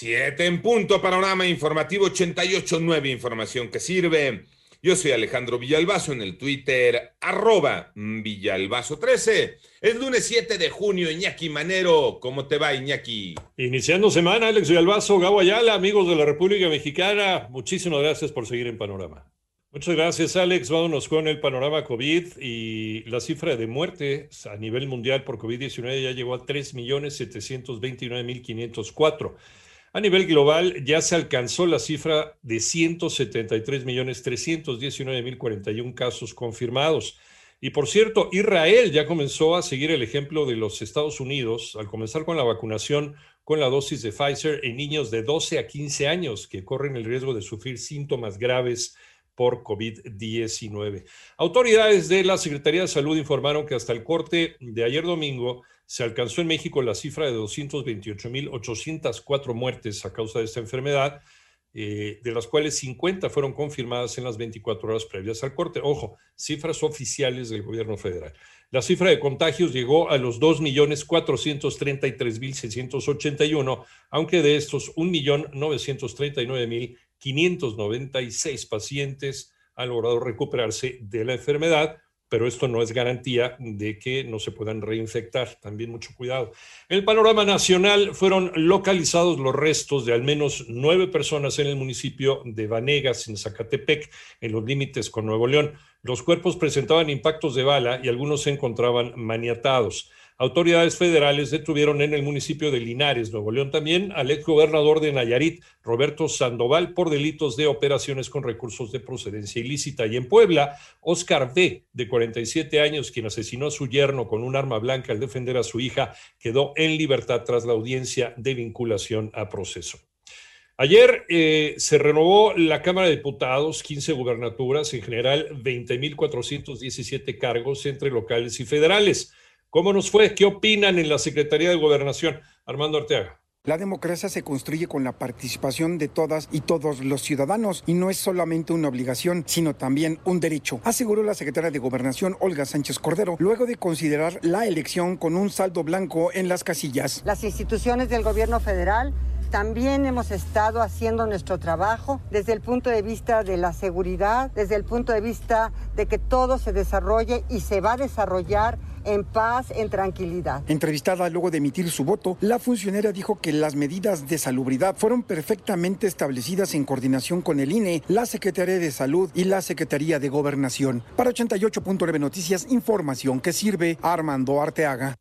Siete en punto, panorama informativo 88.9, información que sirve. Yo soy Alejandro Villalbazo en el Twitter, arroba Villalbazo13. Es lunes 7 de junio, Iñaki Manero. ¿Cómo te va, Iñaki? Iniciando semana, Alex Villalbazo, Gabo Ayala, amigos de la República Mexicana. Muchísimas gracias por seguir en Panorama. Muchas gracias, Alex. Vámonos con el panorama COVID y la cifra de muertes a nivel mundial por COVID-19 ya llegó a 3.729.504. A nivel global ya se alcanzó la cifra de 173.319.041 casos confirmados. Y por cierto, Israel ya comenzó a seguir el ejemplo de los Estados Unidos al comenzar con la vacunación con la dosis de Pfizer en niños de 12 a 15 años que corren el riesgo de sufrir síntomas graves por COVID-19. Autoridades de la Secretaría de Salud informaron que hasta el corte de ayer domingo se alcanzó en México la cifra de 228.804 muertes a causa de esta enfermedad, eh, de las cuales 50 fueron confirmadas en las 24 horas previas al corte. Ojo, cifras oficiales del gobierno federal. La cifra de contagios llegó a los 2.433.681, aunque de estos 1.939.596 pacientes han logrado recuperarse de la enfermedad pero esto no es garantía de que no se puedan reinfectar. También mucho cuidado. En el panorama nacional fueron localizados los restos de al menos nueve personas en el municipio de Vanegas, en Zacatepec, en los límites con Nuevo León. Los cuerpos presentaban impactos de bala y algunos se encontraban maniatados. Autoridades federales detuvieron en el municipio de Linares, Nuevo León, también al exgobernador de Nayarit, Roberto Sandoval, por delitos de operaciones con recursos de procedencia ilícita. Y en Puebla, Oscar B., de 47 años, quien asesinó a su yerno con un arma blanca al defender a su hija, quedó en libertad tras la audiencia de vinculación a proceso. Ayer eh, se renovó la Cámara de Diputados, 15 gubernaturas, en general 20.417 cargos entre locales y federales. ¿Cómo nos fue? ¿Qué opinan en la Secretaría de Gobernación? Armando Arteaga. La democracia se construye con la participación de todas y todos los ciudadanos y no es solamente una obligación, sino también un derecho, aseguró la secretaria de Gobernación Olga Sánchez Cordero, luego de considerar la elección con un saldo blanco en las casillas. Las instituciones del gobierno federal también hemos estado haciendo nuestro trabajo desde el punto de vista de la seguridad, desde el punto de vista de que todo se desarrolle y se va a desarrollar en paz, en tranquilidad. Entrevistada luego de emitir su voto, la funcionaria dijo que las medidas de salubridad fueron perfectamente establecidas en coordinación con el INE, la Secretaría de Salud y la Secretaría de Gobernación. Para 88.9 Noticias, información que sirve Armando Arteaga.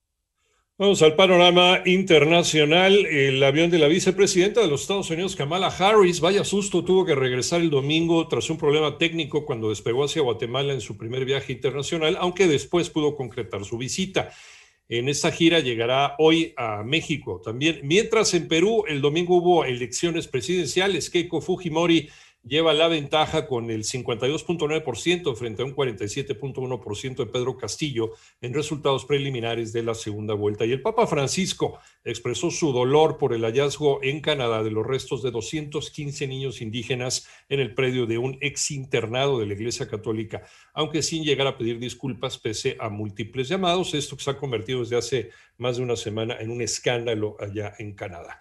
Vamos al panorama internacional. El avión de la vicepresidenta de los Estados Unidos, Kamala Harris, vaya susto, tuvo que regresar el domingo tras un problema técnico cuando despegó hacia Guatemala en su primer viaje internacional, aunque después pudo concretar su visita. En esta gira llegará hoy a México también. Mientras en Perú el domingo hubo elecciones presidenciales, Keiko Fujimori lleva la ventaja con el 52.9% frente a un 47.1% de Pedro Castillo en resultados preliminares de la segunda vuelta. Y el Papa Francisco expresó su dolor por el hallazgo en Canadá de los restos de 215 niños indígenas en el predio de un ex internado de la Iglesia Católica, aunque sin llegar a pedir disculpas pese a múltiples llamados. Esto que se ha convertido desde hace más de una semana en un escándalo allá en Canadá.